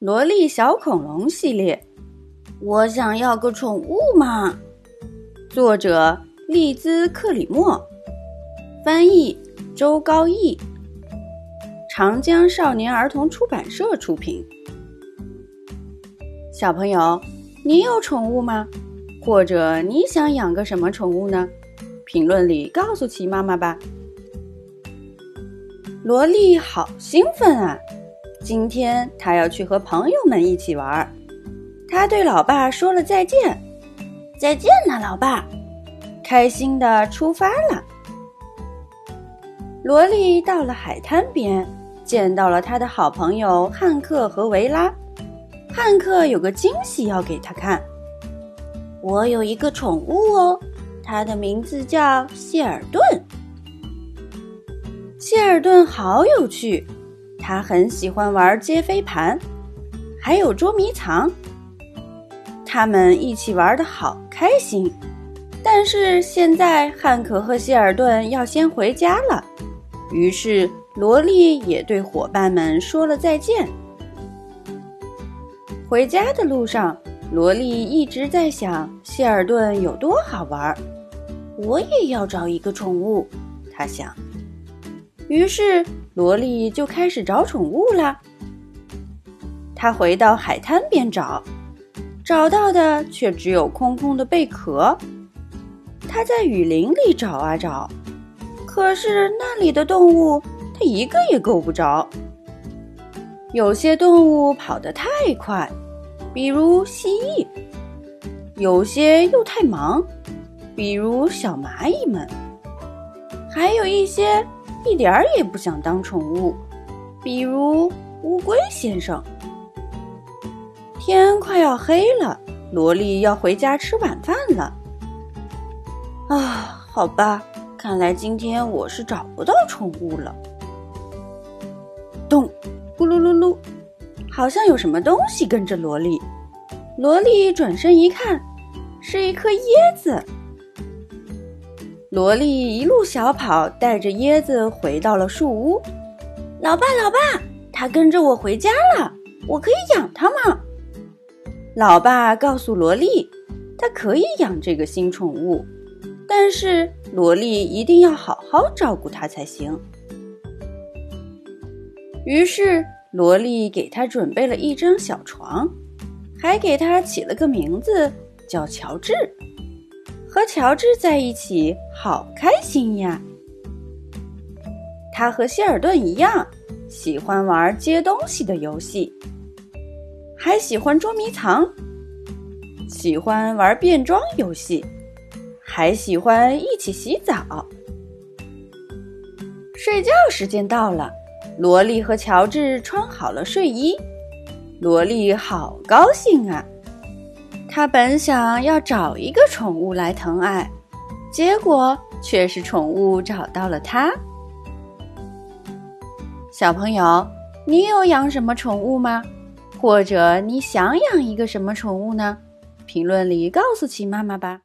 萝莉小恐龙系列，我想要个宠物嘛。作者：利兹·克里默，翻译：周高义，长江少年儿童出版社出品。小朋友，你有宠物吗？或者你想养个什么宠物呢？评论里告诉奇妈妈吧。萝莉好兴奋啊！今天他要去和朋友们一起玩。他对老爸说了再见，再见了，老爸！开心的出发了。萝莉到了海滩边，见到了他的好朋友汉克和维拉。汉克有个惊喜要给他看，我有一个宠物哦，它的名字叫谢尔顿。谢尔顿好有趣，他很喜欢玩接飞盘，还有捉迷藏。他们一起玩的好开心。但是现在汉克和谢尔顿要先回家了，于是萝莉也对伙伴们说了再见。回家的路上，萝莉一直在想谢尔顿有多好玩，我也要找一个宠物，她想。于是，萝莉就开始找宠物啦。她回到海滩边找，找到的却只有空空的贝壳。她在雨林里找啊找，可是那里的动物，她一个也够不着。有些动物跑得太快，比如蜥蜴；有些又太忙，比如小蚂蚁们；还有一些。一点儿也不想当宠物，比如乌龟先生。天快要黑了，萝莉要回家吃晚饭了。啊，好吧，看来今天我是找不到宠物了。咚，咕噜噜噜，好像有什么东西跟着萝莉。萝莉转身一看，是一颗椰子。萝莉一路小跑，带着椰子回到了树屋。老爸，老爸，它跟着我回家了，我可以养它吗？老爸告诉萝莉，它可以养这个新宠物，但是萝莉一定要好好照顾它才行。于是，萝莉给它准备了一张小床，还给它起了个名字，叫乔治。和乔治在一起好开心呀！他和谢尔顿一样，喜欢玩接东西的游戏，还喜欢捉迷藏，喜欢玩变装游戏，还喜欢一起洗澡。睡觉时间到了，萝莉和乔治穿好了睡衣，萝莉好高兴啊！他本想要找一个宠物来疼爱，结果却是宠物找到了他。小朋友，你有养什么宠物吗？或者你想养一个什么宠物呢？评论里告诉琪妈妈吧。